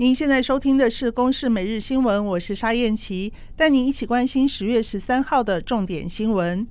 您现在收听的是《公视每日新闻》，我是沙燕琪，带您一起关心十月十三号的重点新闻。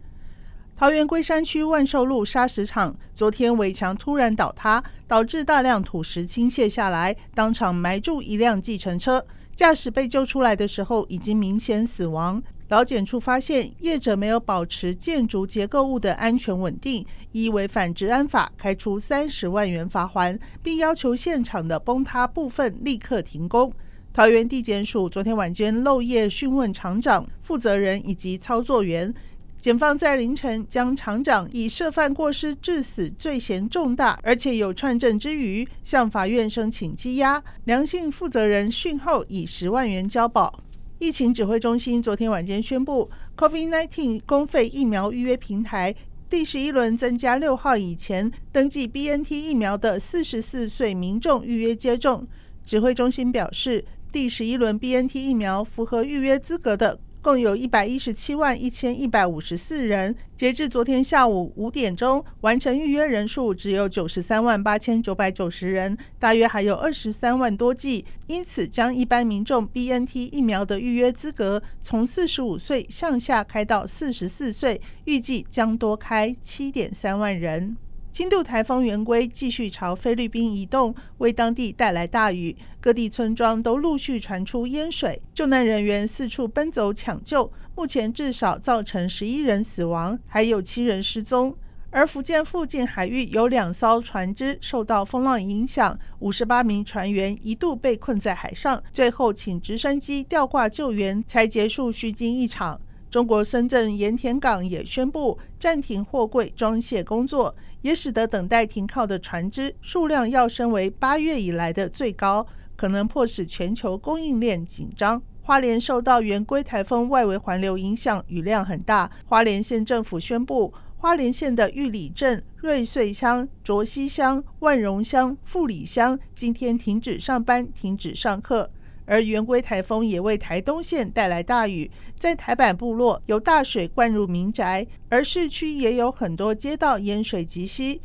桃园龟山区万寿路砂石场昨天围墙突然倒塌，导致大量土石倾泻下来，当场埋住一辆计程车，驾驶被救出来的时候已经明显死亡。劳检处发现业者没有保持建筑结构物的安全稳定，依违反治安法开出三十万元罚锾，并要求现场的崩塌部分立刻停工。桃园地检署昨天晚间漏夜讯问厂长、负责人以及操作员，检方在凌晨将厂长以涉犯过失致死罪嫌重大，而且有串证之余，向法院申请羁押。梁姓负责人讯后以十万元交保。疫情指挥中心昨天晚间宣布，COVID-19 公费疫苗预约平台第十一轮增加六号以前登记 BNT 疫苗的四十四岁民众预约接种。指挥中心表示，第十一轮 BNT 疫苗符合预约资格的。共有一百一十七万一千一百五十四人，截至昨天下午五点钟，完成预约人数只有九十三万八千九百九十人，大约还有二十三万多剂，因此将一般民众 BNT 疫苗的预约资格从四十五岁向下开到四十四岁，预计将多开七点三万人。轻度台风圆规继续朝菲律宾移动，为当地带来大雨，各地村庄都陆续传出淹水，救难人员四处奔走抢救，目前至少造成十一人死亡，还有七人失踪。而福建附近海域有两艘船只受到风浪影响，五十八名船员一度被困在海上，最后请直升机吊挂救援，才结束虚惊一场。中国深圳盐田港也宣布暂停货柜装卸工作，也使得等待停靠的船只数量要升为八月以来的最高，可能迫使全球供应链紧张。花莲受到圆规台风外围环流影响，雨量很大。花莲县政府宣布，花莲县的玉里镇、瑞穗乡、卓溪乡、万荣乡、富里乡今天停止上班、停止上课。而圆规台风也为台东县带来大雨，在台板部落有大水灌入民宅，而市区也有很多街道淹水及膝，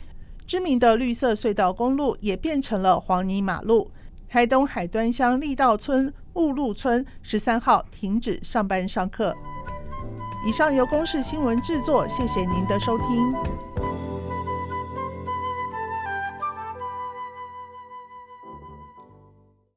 知名的绿色隧道公路也变成了黄泥马路。台东海端乡力道村、雾路村十三号停止上班上课。以上由公视新闻制作，谢谢您的收听。